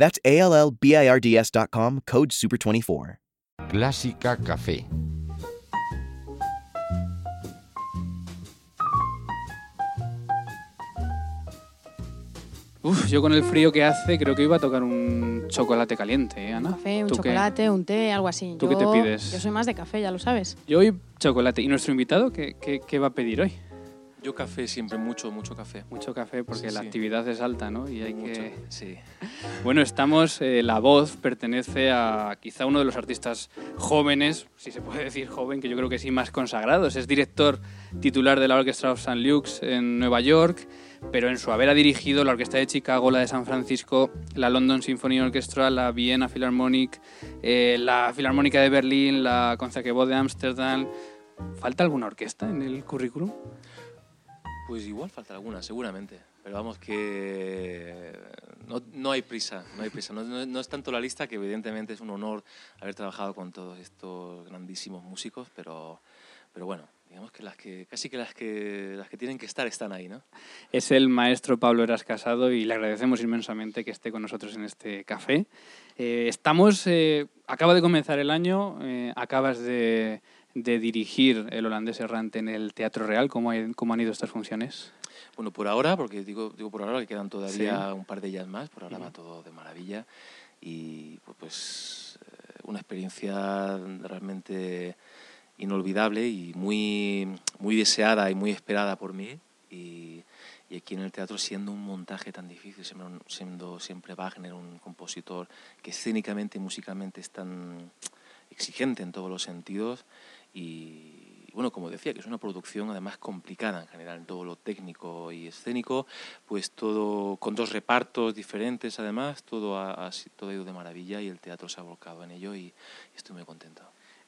That's A L L B I R D S.com, code SUPER24. Clásica Café. Uf, yo con el frío que hace creo que iba a tocar un chocolate caliente, ¿eh, Ana? Un café, un chocolate, un té, algo así. ¿Tú qué te Yo- pides? Yo soy más de café, ya lo sabes. Yo hoy chocolate. ¿Y nuestro invitado qué, qué- qué va a pedir hoy? Yo café siempre, mucho, mucho café. Mucho café porque Sí, la sí. actividad es alta, ¿no? Y hay Mucho, que... sí. Bueno, estamos, eh, La Voz pertenece a quizá uno de los artistas jóvenes, si se puede decir joven, que yo creo que sí, más consagrados. Es director titular de la Orchestra of St. Luke's en Nueva York, pero en su haber ha dirigido la Orquesta de Chicago, la de San Francisco, la London Symphony Orchestra, la Vienna Philharmonic, eh, la Filarmónica de Berlín, la Concertgebouw de Ámsterdam. ¿Falta alguna orquesta en el currículum? Pues igual falta alguna, seguramente. Pero vamos que no, no hay prisa, no hay prisa. No, no- es tanto la lista que evidentemente es un honor haber trabajado con todos estos grandísimos músicos, pero, pero bueno, digamos que las que casi que las que las que tienen que estar están ahí, ¿no? Es el maestro Pablo Eras Casado y le agradecemos inmensamente que esté con nosotros en este café. Eh, estamos, eh, acaba de comenzar el año, eh, acabas de, de dirigir el holandés errante en el Teatro Real. ¿Cómo, hay- cómo han ido estas funciones? Bueno, por ahora, porque digo, digo por ahora que quedan todavía Sí. un par de ellas más, por ahora va Ujú. todo de maravilla y pues, pues, eh, una experiencia realmente inolvidable y muy, muy deseada y muy esperada por mí y, y aquí en el teatro siendo un montaje tan difícil, siendo, siendo siempre Wagner un compositor que escénicamente y musicalmente es tan exigente en todos los sentidos y bueno, como decía, que es una producción además complicada en general en todo lo técnico y escénico, pues todo con dos repartos diferentes además, todo ha, ha todo ha ido de maravilla y el teatro se ha volcado en ello y estoy muy contento.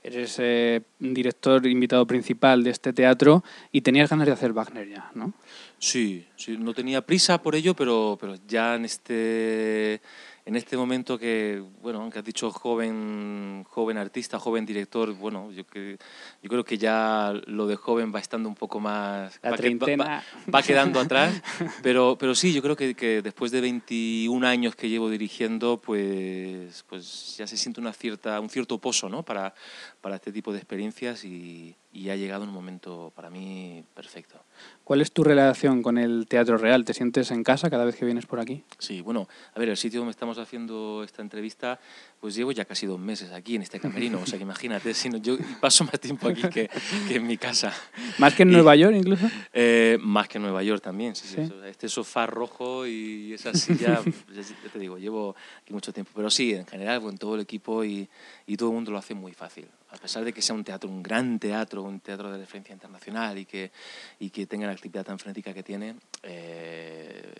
Eres eh, director invitado principal de este teatro y tenías ganas de hacer Wagner ya, ¿no? Sí, sí, no tenía prisa por ello, pero, pero ya en este, en este momento que, bueno, aunque has dicho joven, joven artista, joven director, bueno, yo, que, yo creo que ya lo de joven va estando un poco más... La va que- va- va- quedando atrás, pero, pero sí, yo creo que, que después de 21 años que llevo dirigiendo, pues, pues ya se siente una cierta, un cierto pozo ¿no? para, para este tipo de experiencias y, y ha llegado un momento para mí perfecto. ¿Cuál es tu relación con el Teatro Real? ¿Te sientes en casa cada vez que vienes por aquí? Sí, bueno, a ver, el sitio donde estamos haciendo esta entrevista, pues llevo ya casi dos meses aquí en este camerino, o sea que imagínate, si no, yo paso más tiempo aquí que, que en mi casa. ¿Más que en Y- Nueva York incluso? Eh, más que en Nueva York también, sí, sí. Sí. Este sofá rojo y esa silla, ya te digo, llevo aquí mucho tiempo. Pero sí, en general, con todo el equipo y, y todo el mundo lo hace muy fácil. A pesar de que sea un teatro, un gran teatro, un teatro de referencia internacional y que, y que tenga la actividad tan frenética que tiene, eh,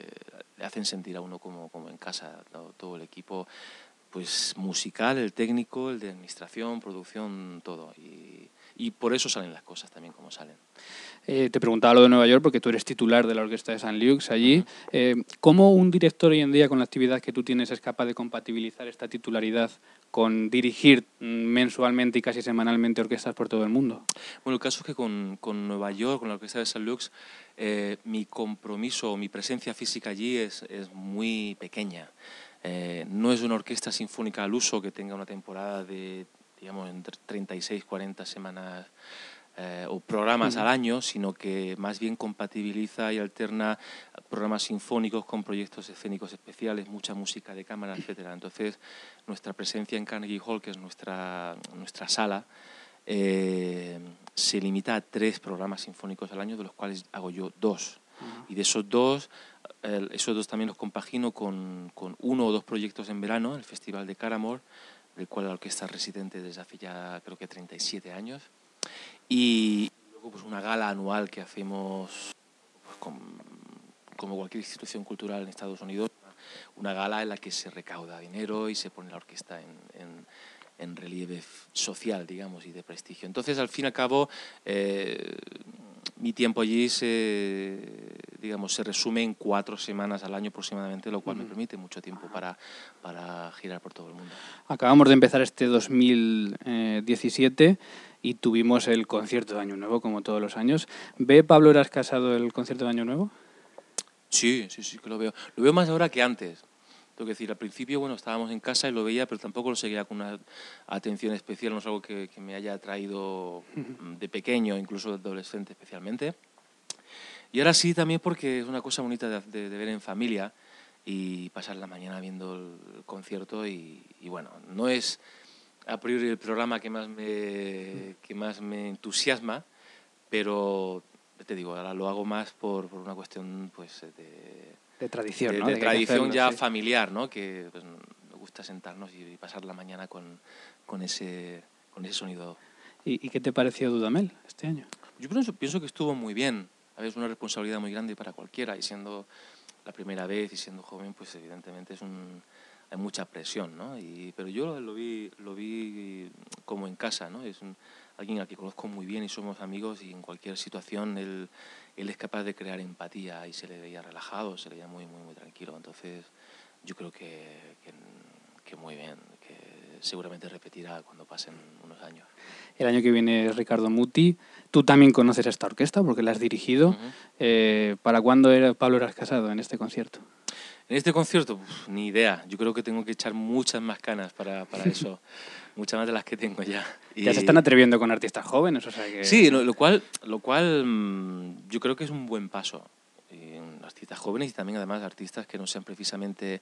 le hacen sentir a uno como, como en casa, todo el equipo pues musical, el técnico, el de administración, producción, todo. Y, y por eso salen las cosas también como salen. Eh, te preguntaba lo de Nueva York porque tú eres titular de la Orquesta de St. Luke's allí. Eh, ¿Cómo un director hoy en día con la actividad que tú tienes es capaz de compatibilizar esta titularidad con dirigir mm, mensualmente y casi semanalmente orquestas por todo el mundo? Bueno, el caso es que con, con Nueva York, con la Orquesta de St. Luke's, eh, mi compromiso, mi presencia física allí es, es muy pequeña. Eh, no es una orquesta sinfónica al uso que tenga una temporada de, digamos, entre 36, 40 semanas eh, o programas al año, sino que más bien compatibiliza y alterna programas sinfónicos con proyectos escénicos especiales, mucha música de cámara, etcétera. Entonces, nuestra presencia en Carnegie Hall, que es nuestra, nuestra sala, eh, se limita a tres programas sinfónicos al año, de los cuales hago yo dos. Y de esos dos, eh, esos dos también los compagino con, con uno o dos proyectos en verano, el Festival de Caramore, del cual la orquesta es residente desde hace ya creo que 37 años. Y luego pues una gala anual que hacemos pues, con- como cualquier institución cultural en Estados Unidos, una gala en la que se recauda dinero y se pone la orquesta en, en- en relieve social, digamos, y de prestigio. Entonces, al fin y al cabo, eh, mi tiempo allí se, digamos, se resume en cuatro semanas al año aproximadamente, lo cual me permite mucho tiempo para, para girar por todo el mundo. Acabamos de empezar este 2017 y tuvimos el concierto de Año Nuevo, como todos los años. ¿Ve Pablo Eras Casado el concierto de Año Nuevo? Sí, sí, sí, que lo veo. Lo veo más ahora que antes. Que decir, al principio, bueno, estábamos en casa y lo veía, pero tampoco lo seguía con una atención especial, no es algo que, que me haya atraído de pequeño, incluso de adolescente especialmente. Y ahora sí también porque es una cosa bonita de, de- de ver en familia y pasar la mañana viendo el concierto y, y bueno, no es a priori el programa que más me, que más me entusiasma, pero te digo, ahora lo hago más por, por una cuestión pues de, De tradición, de, ¿no? de De tradición hacerlo, ya sí. familiar, ¿no? Que pues, me gusta sentarnos y pasar la mañana con, con, ese, con ese sonido. ¿Y, y qué te pareció Dudamel este año? Yo pienso, pienso que estuvo muy bien. A ver, es una responsabilidad muy grande para cualquiera y siendo la primera vez y siendo joven, pues evidentemente es un, hay mucha presión, ¿no? Y, pero yo lo vi, lo vi como en casa, ¿no? Es un, alguien al que conozco muy bien y somos amigos y en cualquier situación él, él es capaz de crear empatía y se le veía relajado, se le veía muy, muy, muy tranquilo. Entonces yo creo que, que, que muy bien, que seguramente repetirá cuando pasen unos años. El año que viene es Ricardo Muti. Tú también conoces esta orquesta porque la has dirigido. Ujú. Eh, ¿Para cuándo era Pablo Eras Casado en este concierto? En este concierto, uf, ni idea. Yo creo que tengo que echar muchas más canas para, para eso. muchas más de las que tengo ya. Ya Y- se están atreviendo con artistas jóvenes, o sea que... Sí, lo, lo cual, lo cual mm, yo creo que es un buen paso. Y en artistas jóvenes y también además artistas que no sean precisamente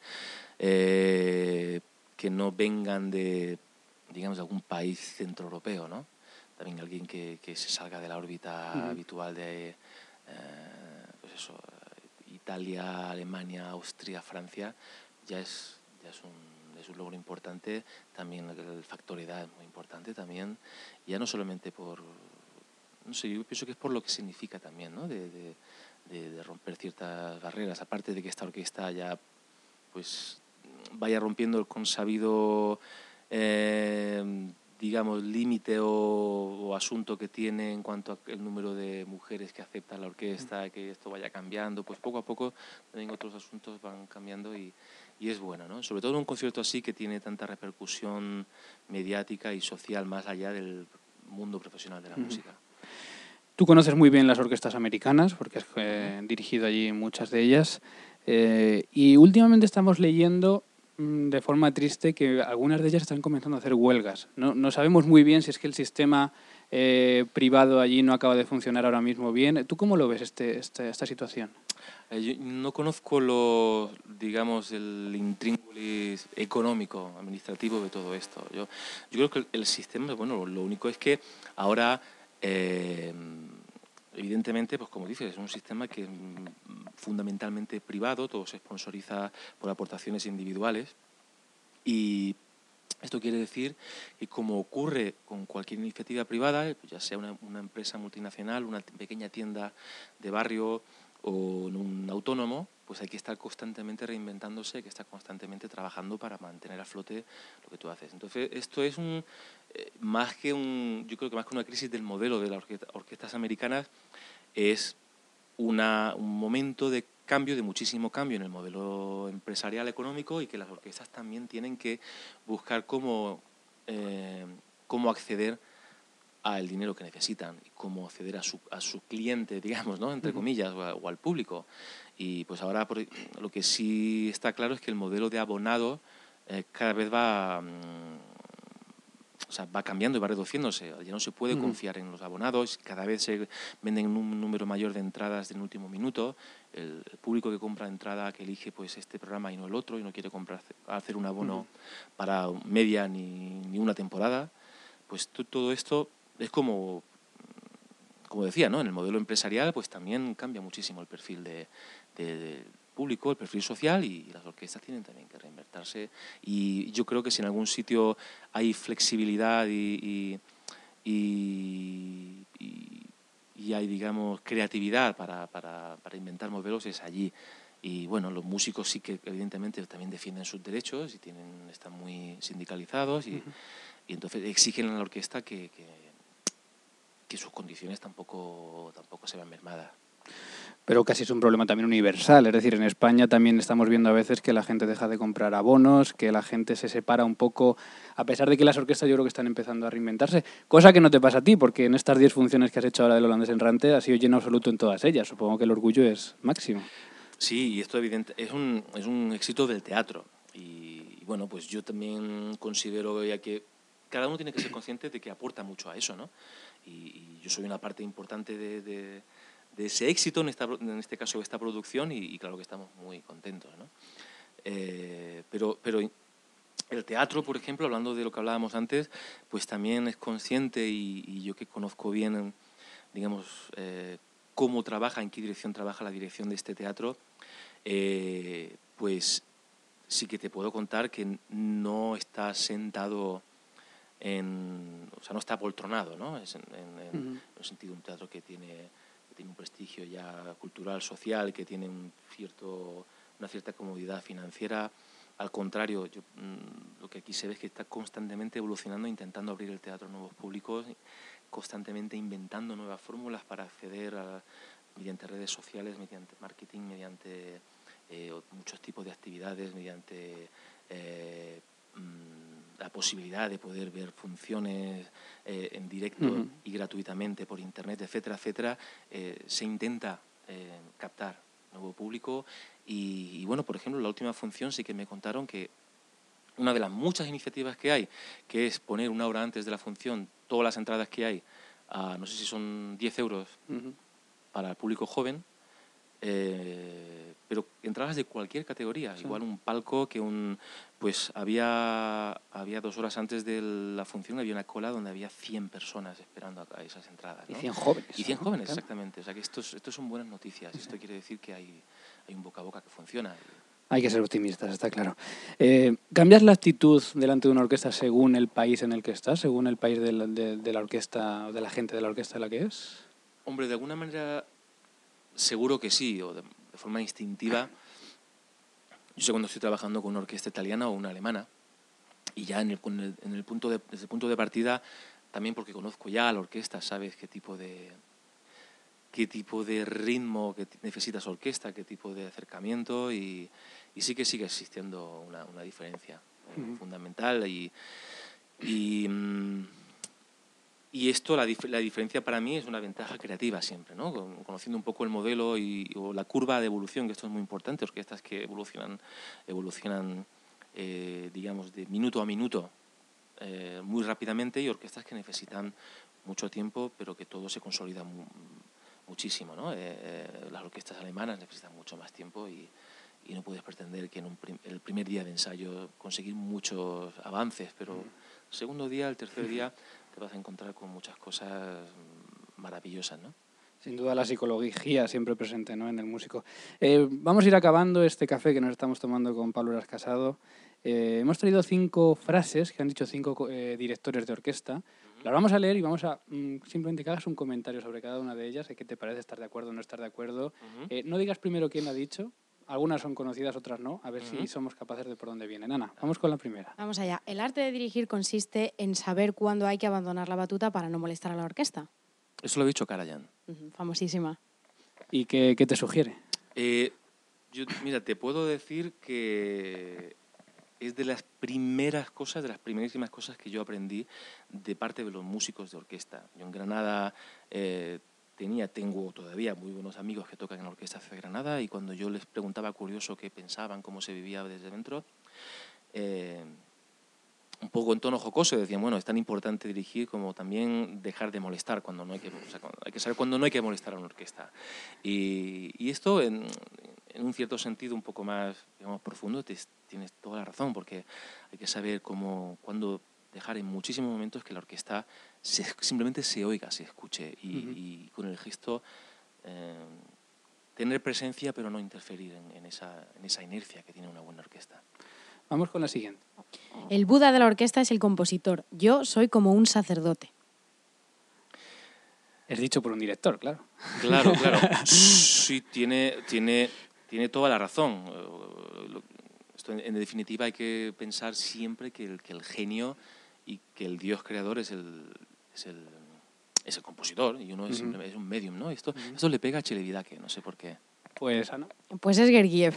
eh, que no vengan de digamos de algún país centroeuropeo, ¿no? También alguien que, que se salga de la órbita habitual de eh, pues eso, Italia, Alemania, Austria, Francia, ya es, ya es un, es un logro importante. También el factor edad es muy importante también. Ya no solamente por, no sé, yo pienso que es por lo que significa también, ¿no? De, de- romper ciertas barreras. Aparte de que esta orquesta ya, pues, vaya rompiendo el consabido, eh, digamos, límite o, o asunto que tiene en cuanto al número de mujeres que aceptan la orquesta, que esto vaya cambiando, pues poco a poco también otros asuntos van cambiando y, y es bueno, ¿no? Sobre todo en un concierto así que tiene tanta repercusión mediática y social más allá del mundo profesional de la música. Tú conoces muy bien las orquestas americanas porque has eh, dirigido allí muchas de ellas. Eh, y últimamente estamos leyendo de forma triste que algunas de ellas están comenzando a hacer huelgas. No, no sabemos muy bien si es que el sistema eh, privado allí no acaba de funcionar ahora mismo bien. ¿Tú cómo lo ves este, este- esta situación? Eh, yo no conozco lo, digamos, el intríngulis económico, administrativo de todo esto. Yo, yo creo que el, el sistema, bueno, lo único es que ahora, eh, evidentemente, pues como dices, es un sistema que es mm, fundamentalmente privado, todo se sponsoriza por aportaciones individuales y esto quiere decir que como ocurre con cualquier iniciativa privada, ya sea una, una empresa multinacional, una pequeña tienda de barrio o un autónomo, pues hay que estar constantemente reinventándose, hay que estar constantemente trabajando para mantener a flote lo que tú haces. Entonces, esto es un, eh, más que un, yo creo que más que una crisis del modelo de las orquesta- orquestas americanas, es una, un momento de cambio, de muchísimo cambio en el modelo empresarial económico y que las orquestas también tienen que buscar cómo, eh, cómo acceder al dinero que necesitan y cómo acceder a su, a su cliente, digamos, ¿no? entre comillas, o, a- o al público. Y pues ahora por- lo que sí está claro es que el modelo de abonado eh, cada vez va, mm, o sea, va cambiando y va reduciéndose. Ya no se puede confiar en los abonados, cada vez se venden un número mayor de entradas en último minuto. El, el público que compra entrada, que elige pues este programa y no el otro, y no quiere comprar, hacer un abono para media ni, ni una temporada, pues to- todo esto es como, como decía, ¿no? en el modelo empresarial pues también cambia muchísimo el perfil de, de- del público, el perfil social y las orquestas tienen también que reinvertirse y yo creo que si en algún sitio hay flexibilidad y, y, y- y- y hay, digamos, creatividad para, para, para inventar modelos es allí. Y bueno, los músicos sí que evidentemente también defienden sus derechos y tienen, están muy sindicalizados y, y entonces exigen a la orquesta que, que, que sus condiciones tampoco, tampoco se vean mermadas. Pero casi es un problema también universal. Es decir, en España también estamos viendo a veces que la gente deja de comprar abonos, que la gente se separa un poco, a pesar de que las orquestas yo creo que están empezando a reinventarse. Cosa que no te pasa a ti, porque en estas 10 funciones que has hecho ahora del holandés en Rante ha sido lleno absoluto en todas ellas. Supongo que el orgullo es máximo. Sí, y esto es un, es un éxito del teatro. Y, bueno, pues yo también considero ya que cada uno tiene que ser consciente de que aporta mucho a eso, ¿no? Y, yo soy una parte importante de, de ese éxito, en, esta, en este caso de esta producción, y, y claro que estamos muy contentos, ¿no? Eh, pero, pero el teatro, por ejemplo, hablando de lo que hablábamos antes, pues también es consciente y, y yo que conozco bien, digamos, eh, cómo trabaja, en qué dirección trabaja la dirección de este teatro, eh, pues sí que te puedo contar que no está sentado en, o sea, no está apoltronado, ¿no? Es en, en, en, Ujú. en el sentido de un teatro que tiene, tiene un prestigio ya cultural, social, que tiene una cierta comodidad financiera. Al contrario, yo, mm, lo que aquí se ve es que está constantemente evolucionando, intentando abrir el teatro a nuevos públicos, constantemente inventando nuevas fórmulas para acceder mediante redes sociales, mediante marketing, mediante eh, muchos tipos de actividades, mediante eh, mm, la posibilidad de poder ver funciones eh, en directo y gratuitamente por internet, etcétera, etcétera, eh, se intenta eh, captar nuevo público. Y, y, bueno, por ejemplo, la última función sí que me contaron que una de las muchas iniciativas que hay, que es poner una hora antes de la función todas las entradas que hay, a, no sé si son 10 euros para el público joven, eh, pero entradas de cualquier categoría, Sí. igual un palco que un pues había había dos horas antes de la función había una cola donde había 100 personas esperando a, esas entradas. Y ¿no? 100 jóvenes. Y 100 ¿no? jóvenes, exactamente. O sea que esto, es- esto son buenas noticias. Esto quiere decir que hay, hay un boca a boca que funciona. Hay que ser optimistas, está claro. Eh, ¿Cambias la actitud delante de una orquesta según el país en el que estás, según el país de la, de- de la orquesta, o de la gente de la orquesta de la que es? Hombre, de alguna manera seguro que sí, o de, de forma instintiva. Yo sé cuando estoy trabajando con una orquesta italiana o una alemana, y ya en el, en el punto de, desde el punto de partida, también porque conozco ya a la orquesta, sabes qué tipo de qué tipo de ritmo que t- necesita esa orquesta, qué tipo de acercamiento, y, y sí que sigue existiendo una, una diferencia eh, fundamental. Y, y, mm, y esto, la, dif- la diferencia para mí es una ventaja creativa siempre, ¿no? Con- Conociendo un poco el modelo y, o la curva de evolución, que esto es muy importante, orquestas que evolucionan, evolucionan eh, digamos, de minuto a minuto eh, muy rápidamente y orquestas que necesitan mucho tiempo, pero que todo se consolida mu- muchísimo, ¿no? Eh, las orquestas alemanas necesitan mucho más tiempo y, y no puedes pretender que en un prim- el primer día de ensayo conseguir muchos avances, pero el segundo día, el tercer día, te vas a encontrar con muchas cosas maravillosas, ¿no? Sin duda la psicología siempre presente ¿no? en el músico. Eh, vamos a ir acabando este café que nos estamos tomando con Pablo Eras Casado. Eh, hemos traído cinco frases que han dicho cinco co- eh, directores de orquesta. Las vamos a leer y vamos a mm, simplemente que hagas un comentario sobre cada una de ellas, de qué te parece estar de acuerdo o no estar de acuerdo. Ujú. Eh, no digas primero quién ha dicho, algunas son conocidas, otras no, a ver si Ujú. somos capaces de por dónde vienen. Ana, vamos con la primera. Vamos allá. El arte de dirigir consiste en saber cuándo hay que abandonar la batuta para no molestar a la orquesta. Eso lo ha dicho Karajan. Ujú, Famosísima. ¿Y qué, qué te sugiere? Eh, yo, mira, te puedo decir que es de las primeras cosas, de las primerísimas cosas que yo aprendí de parte de los músicos de orquesta. Yo en Granada eh, tenía, tengo todavía muy buenos amigos que tocan en la orquesta de Granada y cuando yo les preguntaba curioso qué pensaban, cómo se vivía desde dentro, eh, un poco en tono jocoso decían, bueno, es tan importante dirigir como también dejar de molestar cuando no hay que, o sea, hay que saber cuándo no hay que molestar a una orquesta. Y, y esto, en, en un cierto sentido un poco más digamos, profundo, te- tienes toda la razón, porque hay que saber cómo, cuándo dejar en muchísimos momentos que la orquesta se- simplemente se oiga, se escuche y, con el gesto eh, tener presencia pero no interferir en, en esa, en esa inercia que tiene una buena orquesta. Vamos con la siguiente. El Buda de la orquesta es el compositor. Yo soy como un sacerdote. Es dicho por un director, claro. Claro, claro. Sí, tiene, tiene, tiene toda la razón. Eh, Esto en, en definitiva hay que pensar siempre que el, que el genio y que el Dios creador es el, es el, es el compositor y uno es, Ujú. simplemente- es un medium, ¿no? Esto, esto le pega a Chelevidaque, no sé por qué. Pues Ana. Pues es Gergiev.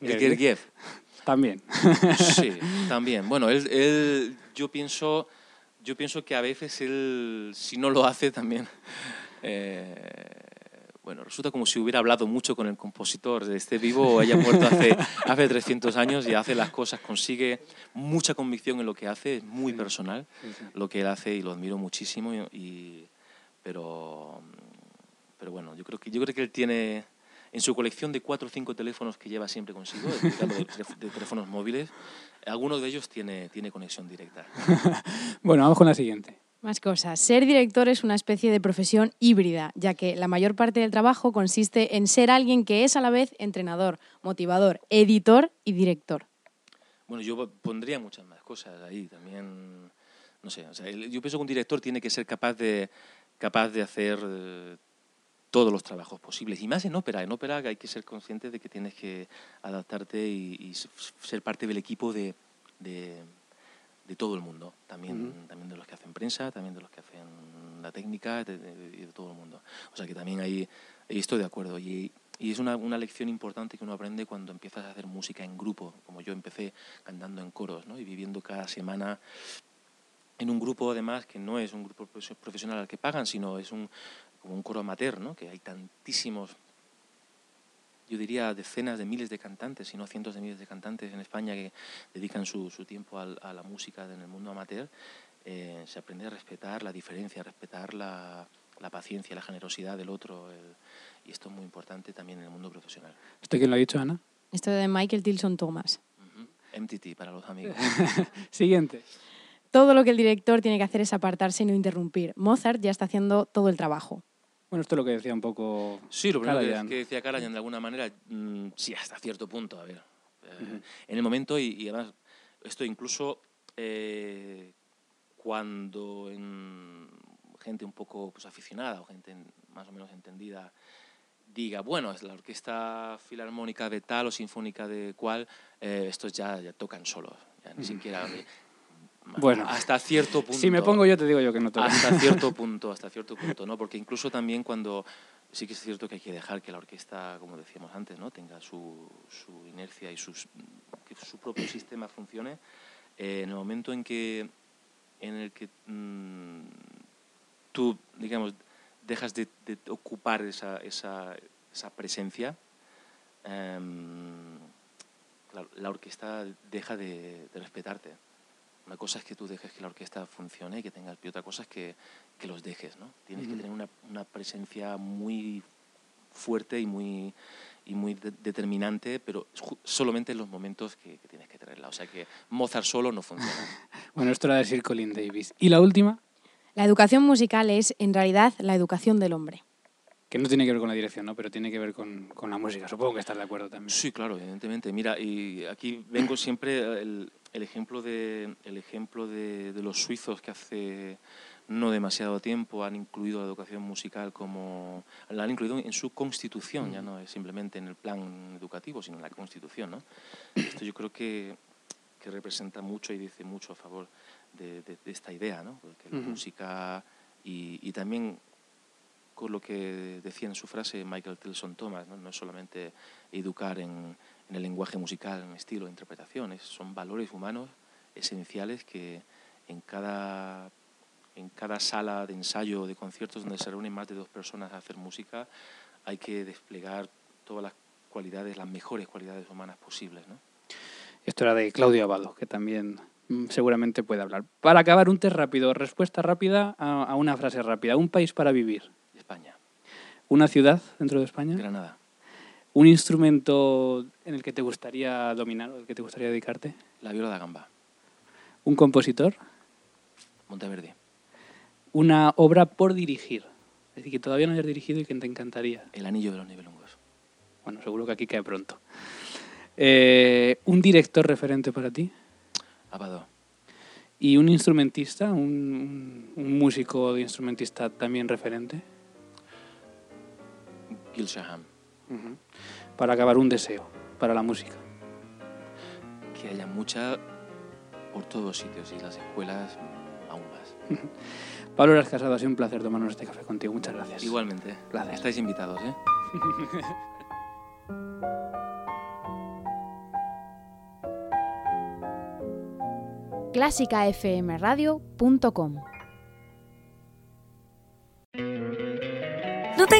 El Gergiev, También. sí, también. Bueno, él, él- yo, pienso, yo pienso que a veces él, si no lo hace, también... eh, bueno, resulta como si hubiera hablado mucho con el compositor, esté vivo o haya muerto hace, hace 300 años y hace las cosas, consigue mucha convicción en lo que hace, es muy personal lo que él hace y lo admiro muchísimo, y, y- pero, pero bueno, yo creo, que, yo creo que él tiene en su colección de cuatro o cinco teléfonos que lleva siempre consigo, de, de teléfonos móviles, algunos de ellos tiene, tiene conexión directa. Bueno, vamos con la siguiente. Más cosas. Ser director es una especie de profesión híbrida, ya que la mayor parte del trabajo consiste en ser alguien que es a la vez entrenador, motivador, editor y director. Bueno, yo pondría muchas más cosas ahí también. No sé, o sea, yo pienso que un director tiene que ser capaz de, capaz de hacer eh, todos los trabajos posibles. Y más en ópera. En ópera hay que ser consciente de que tienes que adaptarte y, y ser parte del equipo de, de todo el mundo. También, también de los que hacen prensa, también de los que hacen la técnica de- de- y de, todo el mundo. O sea que también ahí, ahí estoy de acuerdo. Y, y es una, una lección importante que uno aprende cuando empiezas a hacer música en grupo, como yo empecé cantando en coros ¿no? y viviendo cada semana en un grupo además que no es un grupo profes- profesional al que pagan, sino es un, como un coro amateur, ¿no? que hay tantísimos, yo diría decenas de miles de cantantes, si no cientos de miles de cantantes en España que dedican su, su tiempo al- a, la música en el mundo amateur, eh, se aprende a respetar la diferencia, a respetar la, la paciencia, la generosidad del otro, el- y esto es muy importante también en el mundo profesional. ¿Esto quién lo ha dicho, Ana? Esto de Michael Tilson Thomas. Ujú. MTT para los amigos. Siguiente. Todo lo que el director tiene que hacer es apartarse y no interrumpir. Mozart ya está haciendo todo el trabajo. Bueno, esto es lo que decía un poco. Sí, lo primero que, decía Karajan de alguna manera, mm, sí, hasta cierto punto, a ver. eh, En el momento, y, y además, esto incluso eh, cuando en gente un poco pues, aficionada o gente en- más o menos entendida diga, bueno, es la orquesta filarmónica de tal o sinfónica de cual, eh, estos ya, ya tocan solos, ya ni siquiera... Bueno. hasta cierto punto. Si me pongo yo, te digo yo que no toca. Hasta cierto punto, hasta cierto punto, ¿no? Porque incluso también cuando sí que es cierto que hay que dejar que la orquesta, como decíamos antes, ¿no? Tenga su, su inercia y sus, que su propio sistema funcione. eh, en el momento en que en el que mm, tú, digamos, dejas de, de ocupar esa, esa, esa presencia, em, la, la orquesta deja de, de respetarte. Una cosa es que tú dejes que la orquesta funcione y que tengas y otra cosa es que, que los dejes, ¿no? Tienes que tener una, una presencia muy fuerte y muy, y muy de- determinante, pero solamente en los momentos que, que tienes que tenerla. O sea que Mozart solo no funciona. Bueno, esto era decir Colin Davis. Y la última, La educación musical es, en realidad, la educación del hombre. que no tiene que ver con la dirección, ¿no? Pero tiene que ver con, con la música. Supongo que estás de acuerdo también. Sí, claro, evidentemente. Mira, y aquí vengo siempre el, el ejemplo de el ejemplo de, de los suizos que hace no demasiado tiempo han incluido la educación musical como la han incluido en su constitución, ya no es simplemente en el plan educativo, sino en la constitución, ¿no? Esto yo creo que, que representa mucho y dice mucho a favor de, de- de esta idea, ¿no? Porque la música y, y también con lo que decía en su frase Michael Tilson Thomas, no, no es solamente educar en, en el lenguaje musical, en estilo, interpretaciones, son valores humanos esenciales que en cada, en cada sala de ensayo de conciertos donde se reúnen más de dos personas a hacer música, hay que desplegar todas las cualidades, las mejores cualidades humanas posibles. ¿no? Esto era de Claudio Abado, que también mm, seguramente puede hablar. Para acabar, un test rápido, respuesta rápida a una frase rápida. Un país para vivir. España, Una ciudad dentro de España. Granada, Un instrumento en el que te gustaría dominar o el que te gustaría dedicarte. la viola da gamba, Un compositor. Monteverde, Una obra por dirigir. Es decir, que todavía no hayas dirigido y que te encantaría. el anillo de los nivelungos, Bueno, seguro que aquí cae pronto. Eh, un director referente para ti. Abado, Y un instrumentista, un, un músico de instrumentista también referente. Gil Shaham, Para acabar, un deseo para la música. que haya mucha por todos sitios y las escuelas aún más. Pablo Eras Casado, ha sido un placer tomarnos este café contigo. Muchas gracias. Igualmente. Gracias. Estáis invitados, ¿eh? clásicafmradio.com